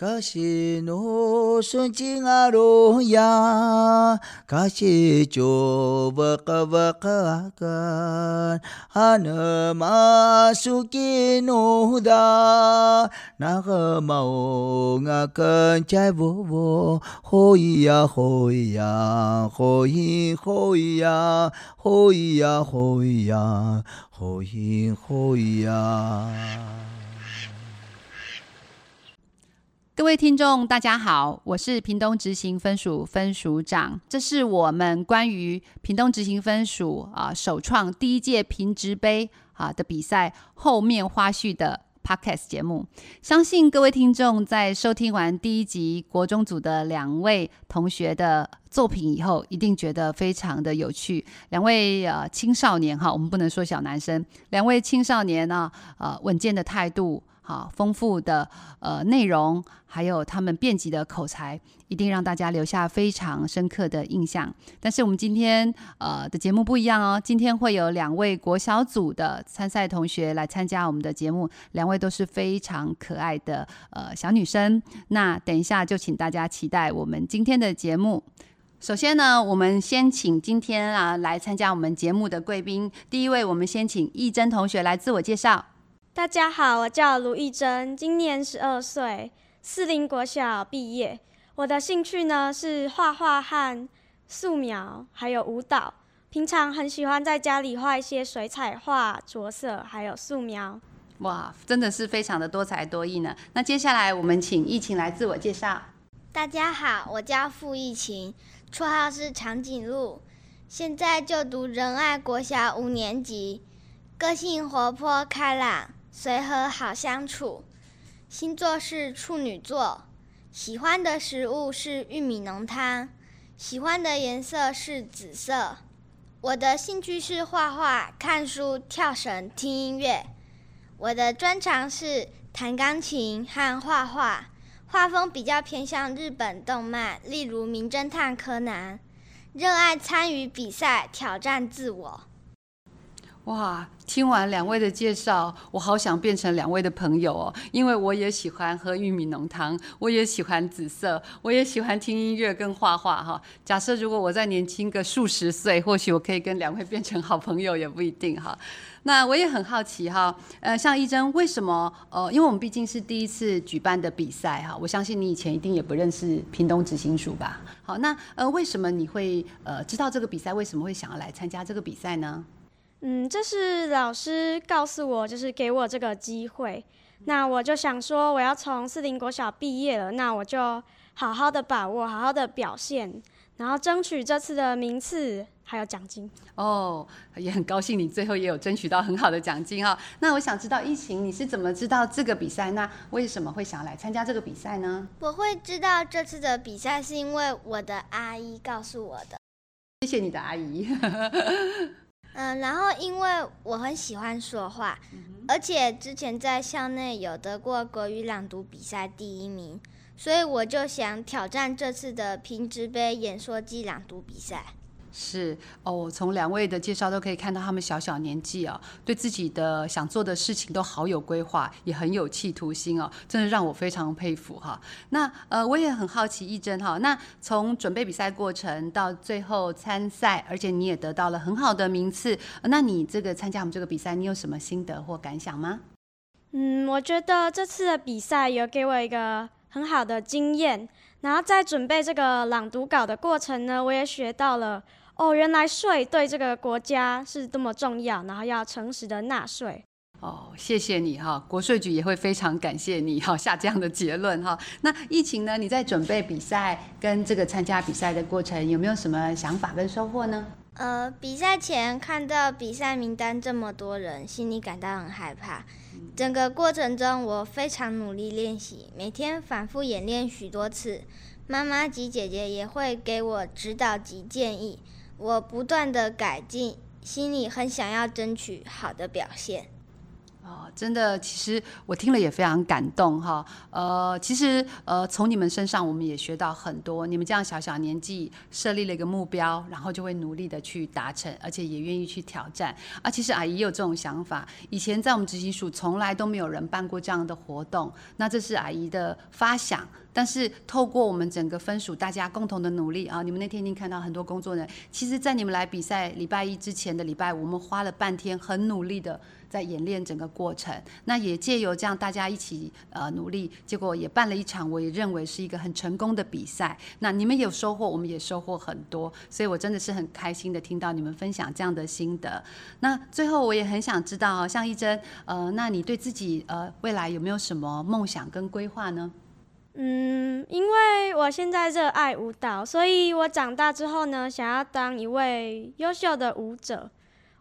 かしのすちがろや、かしちょばかばかか、はなますきのだ、ながまおがかんちゃいぼぼ、ほいやほいや、ほいほいや、ほいやほいや、ほいほいや。各位听众，大家好，我是屏东执行分署分署长。这是我们关于屏东执行分署啊首创第一届屏职杯啊的比赛后面花絮的 Podcast 节目。相信各位听众在收听完第一集国中组的两位同学的作品以后，一定觉得非常的有趣。两位呃青少年哈，我们不能说小男生，两位青少年呢，呃稳健的态度。啊，丰富的呃内容，还有他们辩捷的口才，一定让大家留下非常深刻的印象。但是我们今天呃的节目不一样哦，今天会有两位国小组的参赛同学来参加我们的节目，两位都是非常可爱的呃小女生。那等一下就请大家期待我们今天的节目。首先呢，我们先请今天啊来参加我们节目的贵宾，第一位我们先请易珍同学来自我介绍。大家好，我叫卢艺珍，今年十二岁，四林国小毕业。我的兴趣呢是画画和素描，还有舞蹈。平常很喜欢在家里画一些水彩画、着色，还有素描。哇，真的是非常的多才多艺呢。那接下来我们请疫情来自我介绍。大家好，我叫傅疫情，绰号是长颈鹿，现在就读仁爱国小五年级，个性活泼开朗。随和好相处，星座是处女座，喜欢的食物是玉米浓汤，喜欢的颜色是紫色。我的兴趣是画画、看书、跳绳、听音乐。我的专长是弹钢琴和画画，画风比较偏向日本动漫，例如《名侦探柯南》。热爱参与比赛，挑战自我。哇！听完两位的介绍，我好想变成两位的朋友哦，因为我也喜欢喝玉米浓汤，我也喜欢紫色，我也喜欢听音乐跟画画哈。假设如果我再年轻个数十岁，或许我可以跟两位变成好朋友，也不一定哈。那我也很好奇哈，呃，像一珍，为什么呃，因为我们毕竟是第一次举办的比赛哈，我相信你以前一定也不认识屏东执行署吧？好，那呃，为什么你会呃知道这个比赛？为什么会想要来参加这个比赛呢？嗯，这是老师告诉我，就是给我这个机会。那我就想说，我要从四林国小毕业了，那我就好好的把握，好好的表现，然后争取这次的名次还有奖金。哦，也很高兴你最后也有争取到很好的奖金哈。那我想知道艺晴，你是怎么知道这个比赛？那为什么会想要来参加这个比赛呢？我会知道这次的比赛是因为我的阿姨告诉我的。谢谢你的阿姨。嗯，然后因为我很喜欢说话，而且之前在校内有得过国语朗读比赛第一名，所以我就想挑战这次的平直杯演说暨朗读比赛。是哦，我从两位的介绍都可以看到，他们小小年纪哦，对自己的想做的事情都好有规划，也很有企图心哦，真的让我非常佩服哈。那呃，我也很好奇，一真哈，那从准备比赛过程到最后参赛，而且你也得到了很好的名次，那你这个参加我们这个比赛，你有什么心得或感想吗？嗯，我觉得这次的比赛有给我一个很好的经验，然后在准备这个朗读稿的过程呢，我也学到了。哦，原来税对这个国家是这么重要，然后要诚实的纳税。哦，谢谢你哈，国税局也会非常感谢你哈，下这样的结论哈。那疫情呢？你在准备比赛跟这个参加比赛的过程，有没有什么想法跟收获呢？呃，比赛前看到比赛名单这么多人，心里感到很害怕。整个过程中，我非常努力练习，每天反复演练许多次。妈妈及姐姐也会给我指导及建议。我不断的改进，心里很想要争取好的表现。哦，真的，其实我听了也非常感动哈。呃，其实呃，从你们身上我们也学到很多。你们这样小小年纪设立了一个目标，然后就会努力的去达成，而且也愿意去挑战。啊，其实阿姨也有这种想法。以前在我们执行署从来都没有人办过这样的活动，那这是阿姨的发想。但是透过我们整个分署大家共同的努力啊，你们那天已经看到很多工作人员。其实，在你们来比赛礼拜一之前的礼拜，我们花了半天很努力的。在演练整个过程，那也借由这样大家一起呃努力，结果也办了一场，我也认为是一个很成功的比赛。那你们有收获，我们也收获很多，所以我真的是很开心的听到你们分享这样的心得。那最后我也很想知道，像一真，呃，那你对自己呃未来有没有什么梦想跟规划呢？嗯，因为我现在热爱舞蹈，所以我长大之后呢，想要当一位优秀的舞者。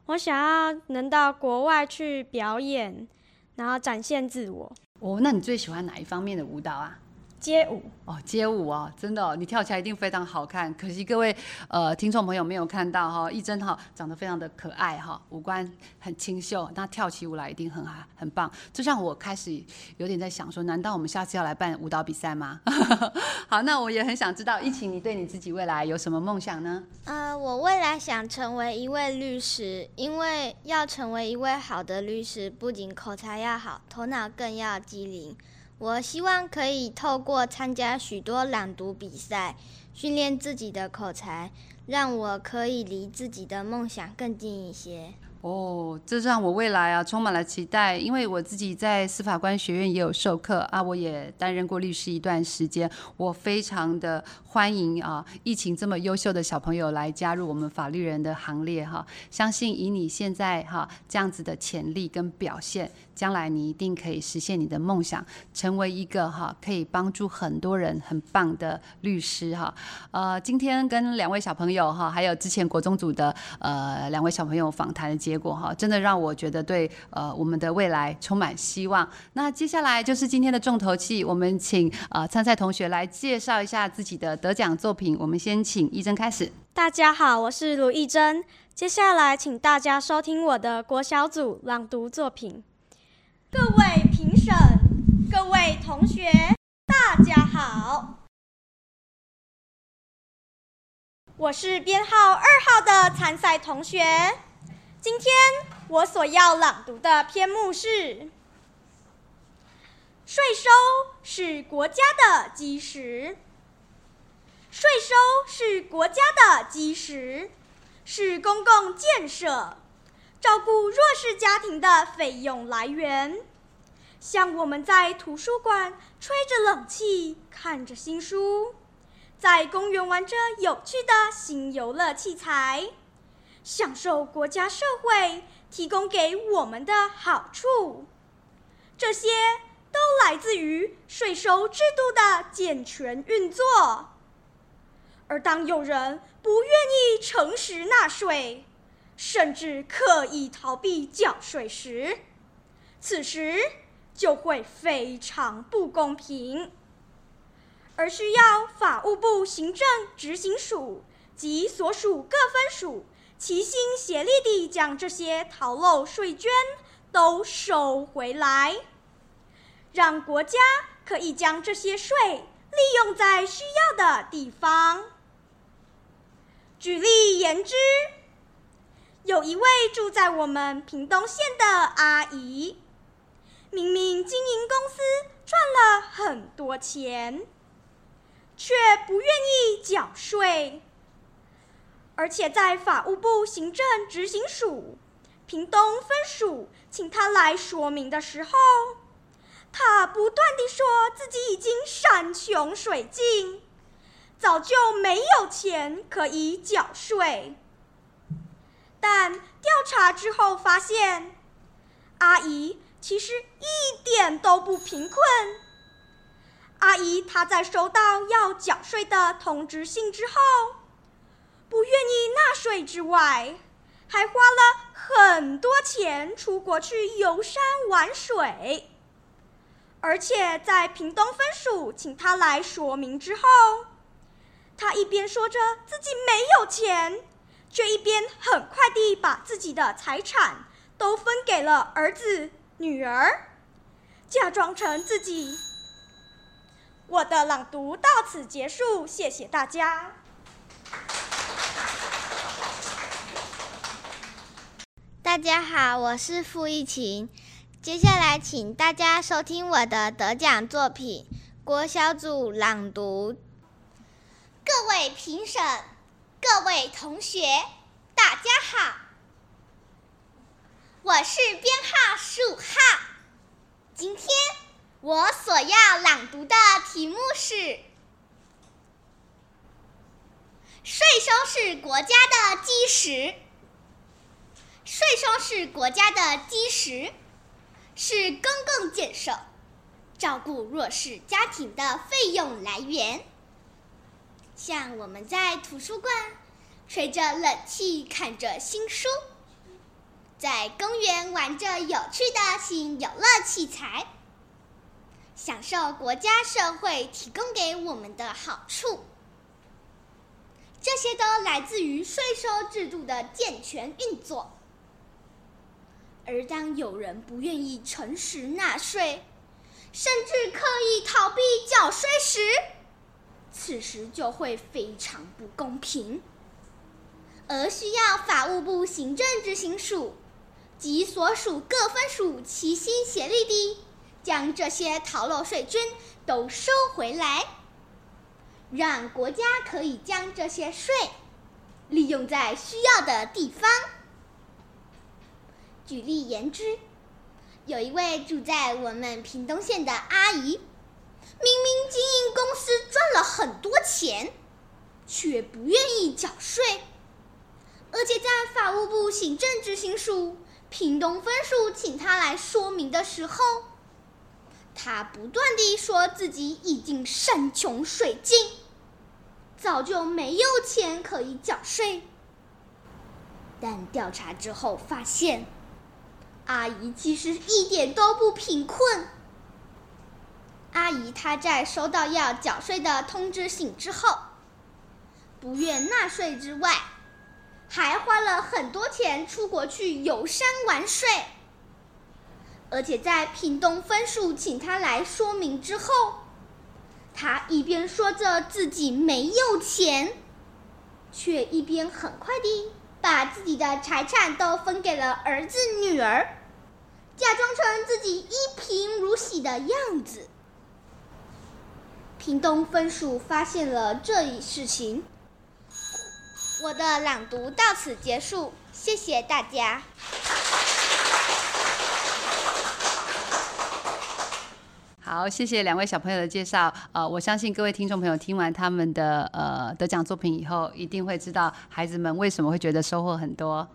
我想要能到国外去表演，然后展现自我。哦，那你最喜欢哪一方面的舞蹈啊？街舞哦，街舞哦，真的哦，你跳起来一定非常好看。可惜各位呃听众朋友没有看到哈，一真哈长得非常的可爱哈，五官很清秀，那跳起舞来一定很很棒。就像我开始有点在想说，难道我们下次要来办舞蹈比赛吗？好，那我也很想知道，一晴，你对你自己未来有什么梦想呢？呃，我未来想成为一位律师，因为要成为一位好的律师，不仅口才要好，头脑更要机灵。我希望可以透过参加许多朗读比赛，训练自己的口才，让我可以离自己的梦想更近一些。哦，这让我未来啊充满了期待，因为我自己在司法官学院也有授课啊，我也担任过律师一段时间，我非常的欢迎啊，疫情这么优秀的小朋友来加入我们法律人的行列哈，相信以你现在哈这样子的潜力跟表现。将来你一定可以实现你的梦想，成为一个哈可以帮助很多人很棒的律师哈。呃，今天跟两位小朋友哈，还有之前国中组的呃两位小朋友访谈的结果哈，真的让我觉得对呃我们的未来充满希望。那接下来就是今天的重头戏，我们请呃参赛同学来介绍一下自己的得奖作品。我们先请一真开始。大家好，我是卢一真。接下来请大家收听我的国小组朗读作品。各位评审，各位同学，大家好，我是编号二号的参赛同学。今天我所要朗读的篇目是：税收是国家的基石，税收是国家的基石，是公共建设。照顾弱势家庭的费用来源，像我们在图书馆吹着冷气，看着新书，在公园玩着有趣的新游乐器材，享受国家社会提供给我们的好处，这些都来自于税收制度的健全运作。而当有人不愿意诚实纳税，甚至刻意逃避缴税时，此时就会非常不公平，而需要法务部行政执行署及所属各分署齐心协力地将这些逃漏税捐都收回来，让国家可以将这些税利用在需要的地方。举例言之。有一位住在我们屏东县的阿姨，明明经营公司赚了很多钱，却不愿意缴税，而且在法务部行政执行署屏东分署请他来说明的时候，他不断地说自己已经山穷水尽，早就没有钱可以缴税。但调查之后发现，阿姨其实一点都不贫困。阿姨她在收到要缴税的通知信之后，不愿意纳税之外，还花了很多钱出国去游山玩水。而且在屏东分署请他来说明之后，他一边说着自己没有钱。却一边很快地把自己的财产都分给了儿子女儿，假装成自己。我的朗读到此结束，谢谢大家。大家好，我是傅一晴。接下来，请大家收听我的得奖作品《国小组朗读》。各位评审，各位同学，大家好，我是编号十五号。今天我所要朗读的题目是：税收是国家的基石。税收是国家的基石。是公共建设、照顾弱势家庭的费用来源。像我们在图书馆吹着冷气，看着新书；在公园玩着有趣的新游乐器材，享受国家社会提供给我们的好处。这些都来自于税收制度的健全运作。而当有人不愿意诚实纳税，甚至刻意逃避缴税时，此时就会非常不公平，而需要法务部行政执行署及所属各分署齐心协力地将这些逃漏税捐都收回来，让国家可以将这些税利用在需要的地方。举例言之，有一位住在我们屏东县的阿姨，明明经营公司赚了很多钱，却不愿意缴税，而且在法务部行政执行署屏东分署请她来说明的时候，她不断地说自己已经山穷水尽，早就没有钱可以缴税，但调查之后发现。阿姨其实一点都不贫困。阿姨她在收到要缴税的通知信之后，不愿纳税之外，还花了很多钱出国去游山玩水。而且在屏东分署请她来说明之后，她一边说着自己没有钱，却一边很快地把自己的财产都分给了儿子女儿。假装成自己一贫如洗的样子。屏东分署发现了这一事情。我的朗读到此结束，谢谢大家。好，谢谢两位小朋友的介绍。呃，我相信各位听众朋友听完他们的呃得奖作品以后，一定会知道孩子们为什么会觉得收获很多。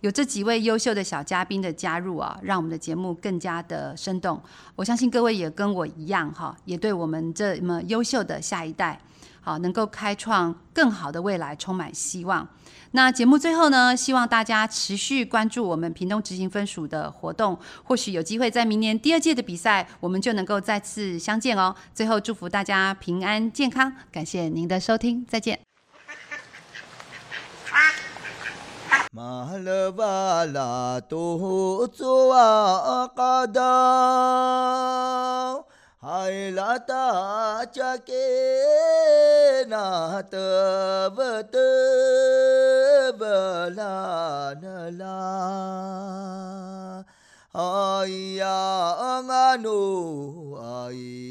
有这几位优秀的小嘉宾的加入啊，让我们的节目更加的生动。我相信各位也跟我一样哈，也对我们这么优秀的下一代，好能够开创更好的未来充满希望。那节目最后呢，希望大家持续关注我们屏东执行分署的活动，或许有机会在明年第二届的比赛，我们就能够再次相见哦。最后祝福大家平安健康，感谢您的收听，再见。Mahalva la tu tsua akada Hai la ta cha ke na ta va ta va la na la Ai ya nganu ai